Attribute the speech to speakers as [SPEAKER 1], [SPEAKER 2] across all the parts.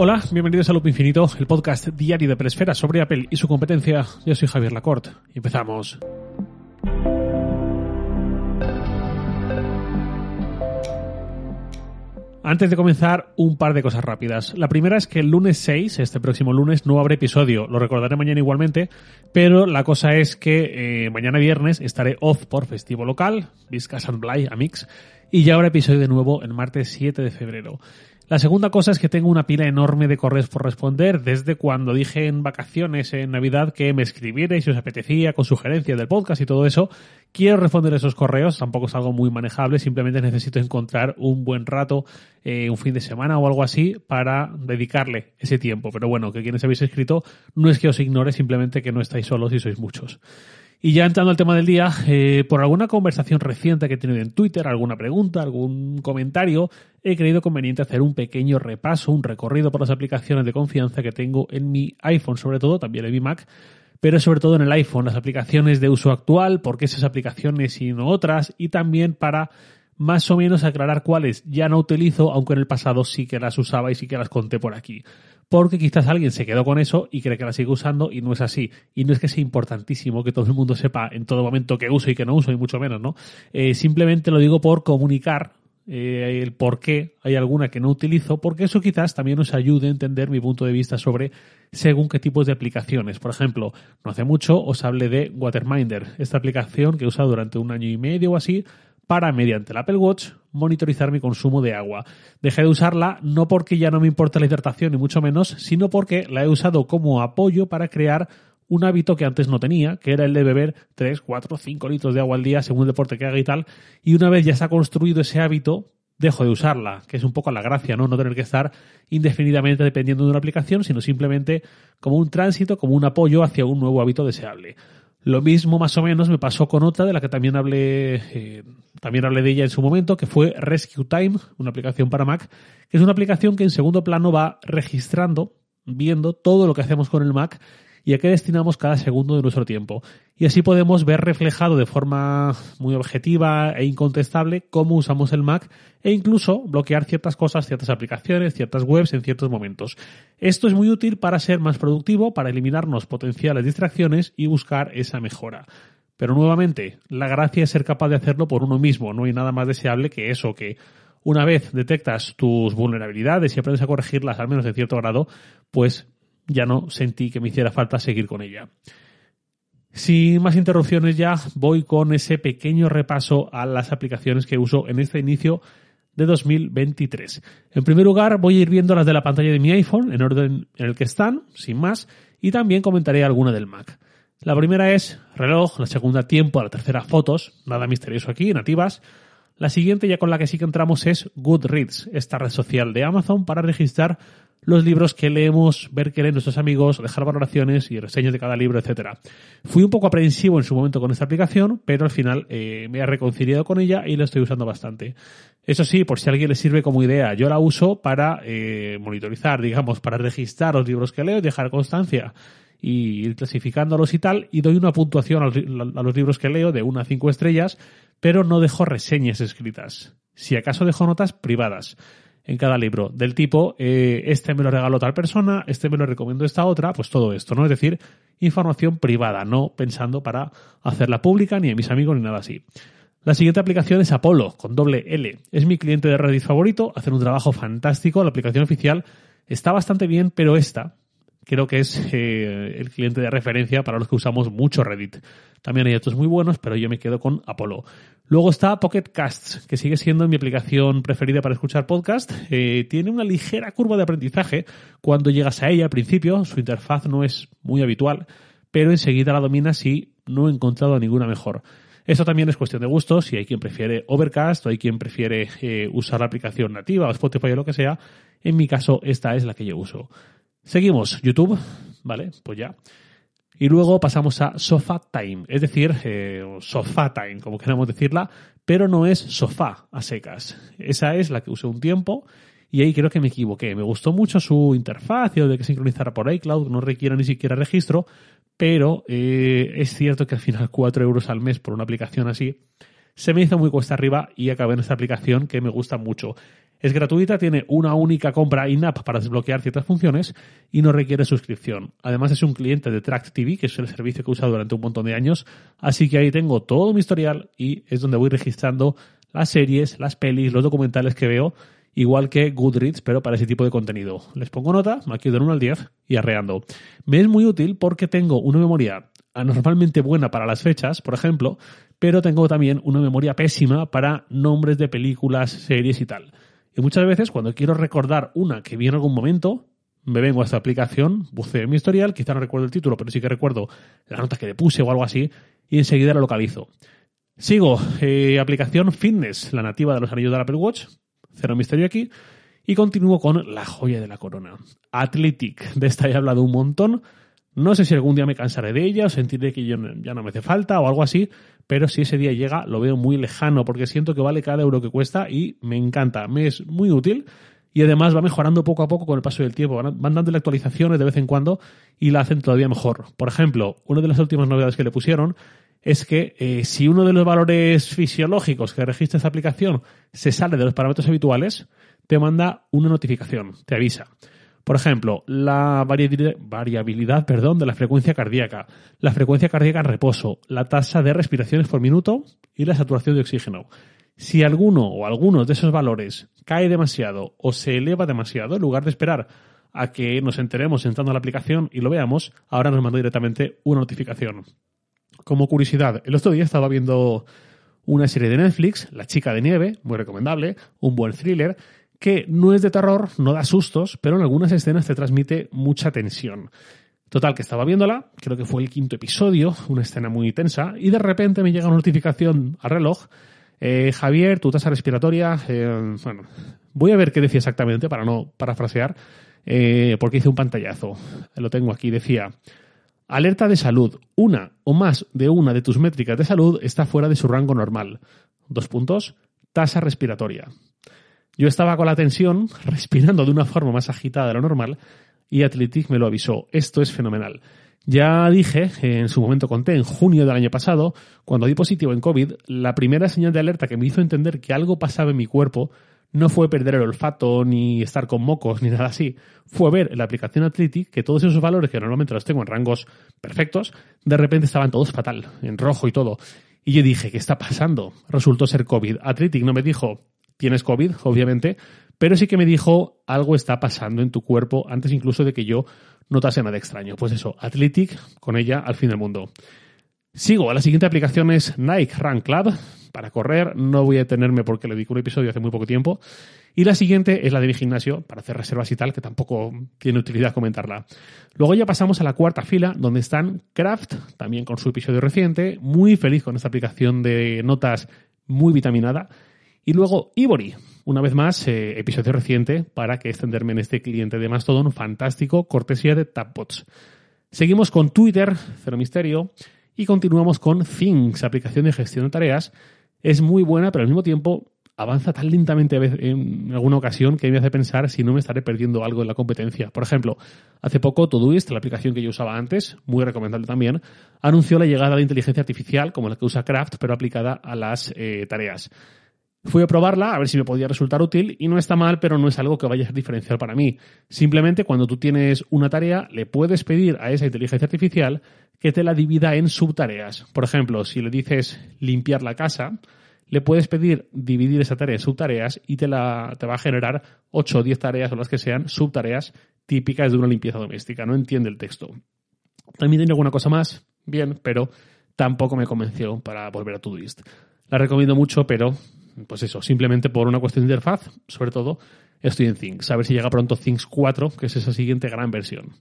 [SPEAKER 1] Hola, bienvenidos a Loop Infinito, el podcast diario de Presfera sobre Apple y su competencia. Yo soy Javier Lacorte empezamos. Antes de comenzar, un par de cosas rápidas. La primera es que el lunes 6, este próximo lunes, no habrá episodio. Lo recordaré mañana igualmente, pero la cosa es que eh, mañana viernes estaré off por festivo local, Viscas and Bly, Amix, y ya habrá episodio de nuevo el martes 7 de febrero. La segunda cosa es que tengo una pila enorme de correos por responder desde cuando dije en vacaciones, en Navidad, que me escribierais si os apetecía con sugerencias del podcast y todo eso. Quiero responder esos correos, tampoco es algo muy manejable, simplemente necesito encontrar un buen rato, eh, un fin de semana o algo así para dedicarle ese tiempo. Pero bueno, que quienes habéis escrito no es que os ignore, simplemente que no estáis solos y sois muchos. Y ya entrando al tema del día, eh, por alguna conversación reciente que he tenido en Twitter, alguna pregunta, algún comentario, he creído conveniente hacer un pequeño repaso, un recorrido por las aplicaciones de confianza que tengo en mi iPhone, sobre todo, también en mi Mac, pero sobre todo en el iPhone, las aplicaciones de uso actual, por qué esas aplicaciones y no otras, y también para más o menos aclarar cuáles ya no utilizo, aunque en el pasado sí que las usaba y sí que las conté por aquí porque quizás alguien se quedó con eso y cree que la sigue usando y no es así. Y no es que sea importantísimo que todo el mundo sepa en todo momento qué uso y qué no uso, y mucho menos, ¿no? Eh, simplemente lo digo por comunicar eh, el por qué hay alguna que no utilizo, porque eso quizás también nos ayude a entender mi punto de vista sobre según qué tipos de aplicaciones. Por ejemplo, no hace mucho os hablé de Waterminder, esta aplicación que he usado durante un año y medio o así para, mediante el Apple Watch, monitorizar mi consumo de agua. Dejé de usarla no porque ya no me importa la hidratación, ni mucho menos, sino porque la he usado como apoyo para crear un hábito que antes no tenía, que era el de beber 3, 4, 5 litros de agua al día según el deporte que haga y tal. Y una vez ya se ha construido ese hábito, dejo de usarla, que es un poco la gracia, ¿no? No tener que estar indefinidamente dependiendo de una aplicación, sino simplemente como un tránsito, como un apoyo hacia un nuevo hábito deseable. Lo mismo más o menos me pasó con otra de la que también hablé, eh, también hablé de ella en su momento, que fue Rescue Time, una aplicación para Mac, que es una aplicación que en segundo plano va registrando, viendo todo lo que hacemos con el Mac y a qué destinamos cada segundo de nuestro tiempo. Y así podemos ver reflejado de forma muy objetiva e incontestable cómo usamos el Mac e incluso bloquear ciertas cosas, ciertas aplicaciones, ciertas webs en ciertos momentos. Esto es muy útil para ser más productivo, para eliminarnos potenciales distracciones y buscar esa mejora. Pero nuevamente, la gracia es ser capaz de hacerlo por uno mismo. No hay nada más deseable que eso, que una vez detectas tus vulnerabilidades y aprendes a corregirlas, al menos en cierto grado, pues ya no sentí que me hiciera falta seguir con ella. Sin más interrupciones ya voy con ese pequeño repaso a las aplicaciones que uso en este inicio de 2023. En primer lugar voy a ir viendo las de la pantalla de mi iPhone en orden en el que están, sin más, y también comentaré alguna del Mac. La primera es reloj, la segunda tiempo, la tercera fotos, nada misterioso aquí, nativas. La siguiente ya con la que sí que entramos es Goodreads, esta red social de Amazon para registrar los libros que leemos, ver qué leen nuestros amigos, dejar valoraciones y reseñas de cada libro, etcétera. Fui un poco aprensivo en su momento con esta aplicación, pero al final eh, me he reconciliado con ella y la estoy usando bastante. Eso sí, por si alguien le sirve como idea, yo la uso para eh, monitorizar, digamos, para registrar los libros que leo, dejar constancia y ir clasificándolos y tal, y doy una puntuación a los libros que leo de una a cinco estrellas, pero no dejo reseñas escritas. Si acaso dejo notas privadas en cada libro, del tipo, eh, este me lo regaló tal persona, este me lo recomiendo esta otra, pues todo esto, ¿no? Es decir, información privada, no pensando para hacerla pública, ni a mis amigos, ni nada así. La siguiente aplicación es Apollo, con doble L. Es mi cliente de Reddit favorito, hacen un trabajo fantástico, la aplicación oficial está bastante bien, pero esta, creo que es eh, el cliente de referencia para los que usamos mucho Reddit. También hay otros muy buenos, pero yo me quedo con Apollo. Luego está Pocket Casts, que sigue siendo mi aplicación preferida para escuchar podcast. Eh, tiene una ligera curva de aprendizaje cuando llegas a ella al principio. Su interfaz no es muy habitual, pero enseguida la dominas y no he encontrado ninguna mejor. Esto también es cuestión de gustos, si hay quien prefiere Overcast o hay quien prefiere eh, usar la aplicación nativa o Spotify o lo que sea. En mi caso, esta es la que yo uso. Seguimos, YouTube, ¿vale? Pues ya. Y luego pasamos a Sofa Time, es decir, eh, Sofa Time, como queramos decirla, pero no es sofá a secas. Esa es la que usé un tiempo y ahí creo que me equivoqué. Me gustó mucho su interfaz de que sincronizara por iCloud, no requiere ni siquiera registro, pero eh, es cierto que al final 4 euros al mes por una aplicación así se me hizo muy cuesta arriba y acabé en esta aplicación que me gusta mucho. Es gratuita, tiene una única compra in-app para desbloquear ciertas funciones y no requiere suscripción. Además es un cliente de Track TV, que es el servicio que he usado durante un montón de años, así que ahí tengo todo mi historial y es donde voy registrando las series, las pelis, los documentales que veo, igual que Goodreads, pero para ese tipo de contenido. Les pongo nota, aquí de 1 al 10 y arreando. Me es muy útil porque tengo una memoria anormalmente buena para las fechas, por ejemplo, pero tengo también una memoria pésima para nombres de películas, series y tal. Y muchas veces cuando quiero recordar una que vi en algún momento, me vengo a esta aplicación, buceo en mi historial, quizá no recuerdo el título, pero sí que recuerdo la nota que le puse o algo así, y enseguida la localizo. Sigo, eh, aplicación Fitness, la nativa de los anillos del Apple Watch, cero misterio aquí, y continúo con la joya de la corona, Athletic. De esta he hablado un montón, no sé si algún día me cansaré de ella o sentiré que ya no me hace falta o algo así, pero si ese día llega lo veo muy lejano porque siento que vale cada euro que cuesta y me encanta, me es muy útil y además va mejorando poco a poco con el paso del tiempo. Van dándole actualizaciones de vez en cuando y la hacen todavía mejor. Por ejemplo, una de las últimas novedades que le pusieron es que eh, si uno de los valores fisiológicos que registra esta aplicación se sale de los parámetros habituales, te manda una notificación, te avisa. Por ejemplo, la variabilidad perdón, de la frecuencia cardíaca, la frecuencia cardíaca en reposo, la tasa de respiraciones por minuto y la saturación de oxígeno. Si alguno o algunos de esos valores cae demasiado o se eleva demasiado, en lugar de esperar a que nos enteremos entrando a la aplicación y lo veamos, ahora nos manda directamente una notificación. Como curiosidad, el otro día estaba viendo una serie de Netflix, La chica de nieve, muy recomendable, un buen thriller, que no es de terror, no da sustos, pero en algunas escenas te transmite mucha tensión. Total, que estaba viéndola, creo que fue el quinto episodio, una escena muy tensa, y de repente me llega una notificación al reloj. Eh, Javier, tu tasa respiratoria, eh, bueno, voy a ver qué decía exactamente para no parafrasear, eh, porque hice un pantallazo. Lo tengo aquí, decía, alerta de salud, una o más de una de tus métricas de salud está fuera de su rango normal. Dos puntos, tasa respiratoria. Yo estaba con la tensión, respirando de una forma más agitada de lo normal, y Athletic me lo avisó. Esto es fenomenal. Ya dije, en su momento conté, en junio del año pasado, cuando di positivo en COVID, la primera señal de alerta que me hizo entender que algo pasaba en mi cuerpo no fue perder el olfato, ni estar con mocos, ni nada así. Fue ver en la aplicación Athletic que todos esos valores que normalmente los tengo en rangos perfectos, de repente estaban todos fatal, en rojo y todo. Y yo dije, ¿qué está pasando? Resultó ser COVID. Athletic no me dijo, tienes COVID, obviamente, pero sí que me dijo algo está pasando en tu cuerpo antes incluso de que yo notase nada extraño. Pues eso, Athletic, con ella al fin del mundo. Sigo, la siguiente aplicación es Nike Run Club, para correr, no voy a detenerme porque le dedico un episodio hace muy poco tiempo. Y la siguiente es la de mi gimnasio, para hacer reservas y tal, que tampoco tiene utilidad comentarla. Luego ya pasamos a la cuarta fila, donde están Craft, también con su episodio reciente, muy feliz con esta aplicación de notas muy vitaminada. Y luego Ivory, una vez más, eh, episodio reciente para que extenderme en este cliente de Mastodon fantástico, cortesía de Tapbots. Seguimos con Twitter, Cero Misterio, y continuamos con Things, aplicación de gestión de tareas. Es muy buena, pero al mismo tiempo avanza tan lentamente en alguna ocasión que me hace pensar si no me estaré perdiendo algo en la competencia. Por ejemplo, hace poco Todoist, la aplicación que yo usaba antes, muy recomendable también, anunció la llegada de inteligencia artificial como la que usa Craft, pero aplicada a las eh, tareas. Fui a probarla a ver si me podía resultar útil y no está mal, pero no es algo que vaya a ser diferencial para mí. Simplemente cuando tú tienes una tarea, le puedes pedir a esa inteligencia artificial que te la divida en subtareas. Por ejemplo, si le dices limpiar la casa, le puedes pedir dividir esa tarea en subtareas y te, la, te va a generar 8 o 10 tareas o las que sean subtareas típicas de una limpieza doméstica. No entiende el texto. También tiene alguna cosa más, bien, pero tampoco me convenció para volver a Todoist. La recomiendo mucho, pero pues eso, simplemente por una cuestión de interfaz, sobre todo, estoy en Things. A ver si llega pronto Things 4, que es esa siguiente gran versión.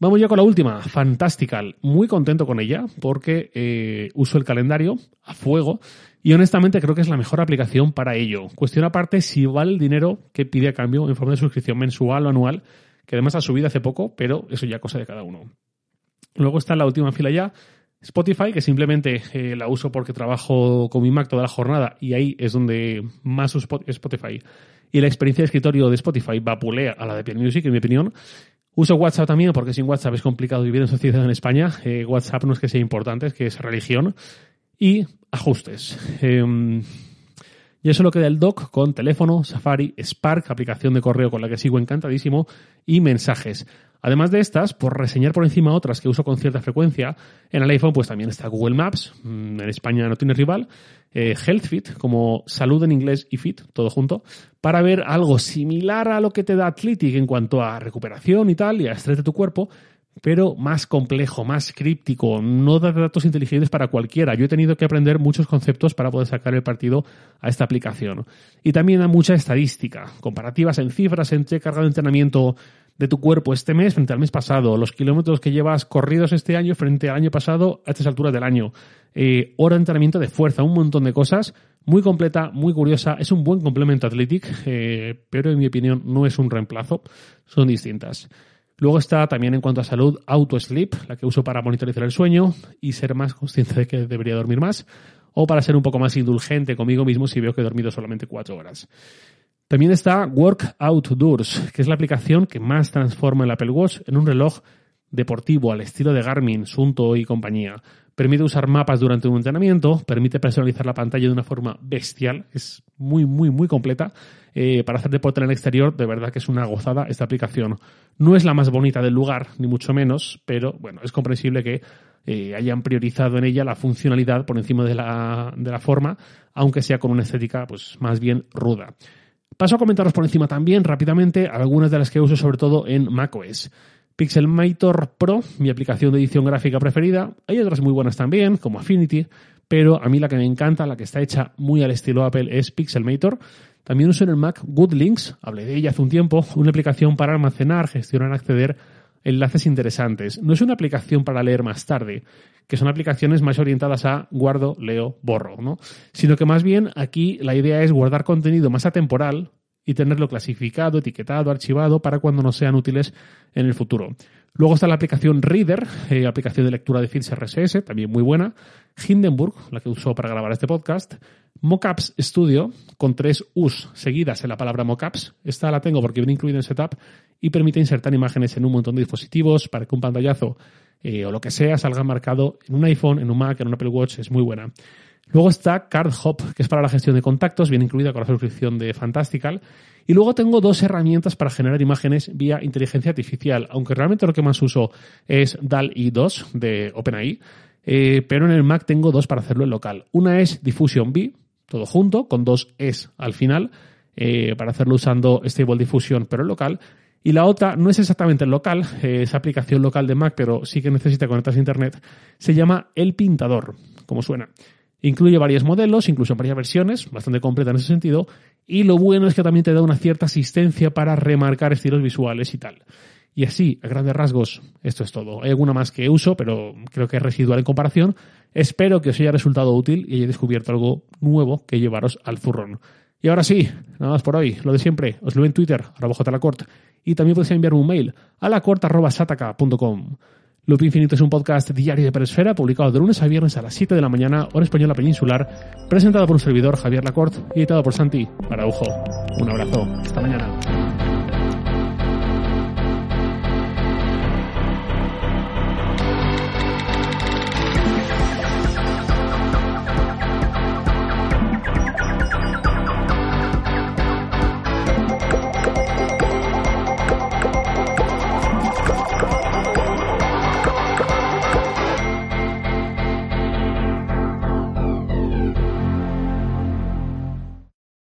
[SPEAKER 1] Vamos ya con la última, Fantastical. Muy contento con ella porque eh, uso el calendario a fuego y honestamente creo que es la mejor aplicación para ello. Cuestión aparte si vale el dinero que pide a cambio en forma de suscripción mensual o anual, que además ha subido hace poco, pero eso ya cosa de cada uno. Luego está la última fila ya, Spotify, que simplemente eh, la uso porque trabajo con mi Mac toda la jornada y ahí es donde más uso Spotify. Y la experiencia de escritorio de Spotify vapulea a la de Piano Music, en mi opinión. Uso WhatsApp también porque sin WhatsApp es complicado vivir en sociedad en España. Eh, WhatsApp no es que sea importante, es que es religión. Y ajustes. Em, Ya solo queda el dock con teléfono, Safari, Spark, aplicación de correo con la que sigo encantadísimo, y mensajes. Además de estas, por reseñar por encima otras que uso con cierta frecuencia, en el iPhone pues también está Google Maps, mm, en España no tiene rival, eh, HealthFit, como salud en inglés y fit, todo junto, para ver algo similar a lo que te da Athletic en cuanto a recuperación y tal, y a estrés de tu cuerpo, pero más complejo, más críptico, no da datos inteligentes para cualquiera. Yo he tenido que aprender muchos conceptos para poder sacar el partido a esta aplicación. Y también da mucha estadística, comparativas en cifras entre carga de entrenamiento de tu cuerpo este mes frente al mes pasado, los kilómetros que llevas corridos este año frente al año pasado a estas alturas del año, eh, hora de entrenamiento de fuerza, un montón de cosas, muy completa, muy curiosa, es un buen complemento Athletic, eh, pero en mi opinión no es un reemplazo, son distintas. Luego está también en cuanto a salud Auto Sleep, la que uso para monitorizar el sueño y ser más consciente de que debería dormir más, o para ser un poco más indulgente conmigo mismo si veo que he dormido solamente cuatro horas. También está Work Outdoors, que es la aplicación que más transforma el Apple Watch en un reloj deportivo al estilo de Garmin, Sunto y compañía. Permite usar mapas durante un entrenamiento, permite personalizar la pantalla de una forma bestial, es muy, muy, muy completa. Eh, para hacer deporte en el exterior, de verdad que es una gozada esta aplicación. No es la más bonita del lugar, ni mucho menos, pero bueno, es comprensible que eh, hayan priorizado en ella la funcionalidad por encima de la, de la forma, aunque sea con una estética pues más bien ruda. Paso a comentaros por encima también rápidamente algunas de las que uso sobre todo en macOS. Pixelmator Pro, mi aplicación de edición gráfica preferida. Hay otras muy buenas también, como Affinity, pero a mí la que me encanta, la que está hecha muy al estilo Apple, es Pixelmator. También uso en el Mac GoodLinks, hablé de ella hace un tiempo, una aplicación para almacenar, gestionar, acceder enlaces interesantes. No es una aplicación para leer más tarde, que son aplicaciones más orientadas a guardo, leo, borro, ¿no? Sino que más bien aquí la idea es guardar contenido más atemporal, y tenerlo clasificado, etiquetado, archivado para cuando nos sean útiles en el futuro. Luego está la aplicación Reader, eh, aplicación de lectura de feeds RSS, también muy buena. Hindenburg, la que uso para grabar este podcast. Mockups Studio, con tres U's seguidas en la palabra mockups. Esta la tengo porque viene incluida en Setup y permite insertar imágenes en un montón de dispositivos para que un pantallazo eh, o lo que sea salga marcado en un iPhone, en un Mac, en un Apple Watch. Es muy buena. Luego está CardHop, que es para la gestión de contactos, viene incluida con la suscripción de Fantastical. Y luego tengo dos herramientas para generar imágenes vía inteligencia artificial, aunque realmente lo que más uso es DAL-E 2 de OpenAI, eh, pero en el Mac tengo dos para hacerlo en local. Una es Diffusion B, todo junto, con dos es al final, eh, para hacerlo usando Stable Diffusion, pero local. Y la otra no es exactamente en local, eh, es aplicación local de Mac, pero sí que necesita conectarse a Internet. Se llama El Pintador, como suena. Incluye varios modelos, incluso varias versiones, bastante completa en ese sentido, y lo bueno es que también te da una cierta asistencia para remarcar estilos visuales y tal. Y así, a grandes rasgos, esto es todo. Hay alguna más que uso, pero creo que es residual en comparación. Espero que os haya resultado útil y hayáis descubierto algo nuevo que llevaros al zurrón. Y ahora sí, nada más por hoy, lo de siempre, os lo veo en Twitter, arroba jlacort, y también podéis enviarme un mail a lacort.sataka.com. Loop Infinito es un podcast diario de Peresfera, publicado de lunes a viernes a las 7 de la mañana, hora española peninsular, presentado por un servidor, Javier Lacorte, y editado por Santi Araujo. Un abrazo. Hasta mañana.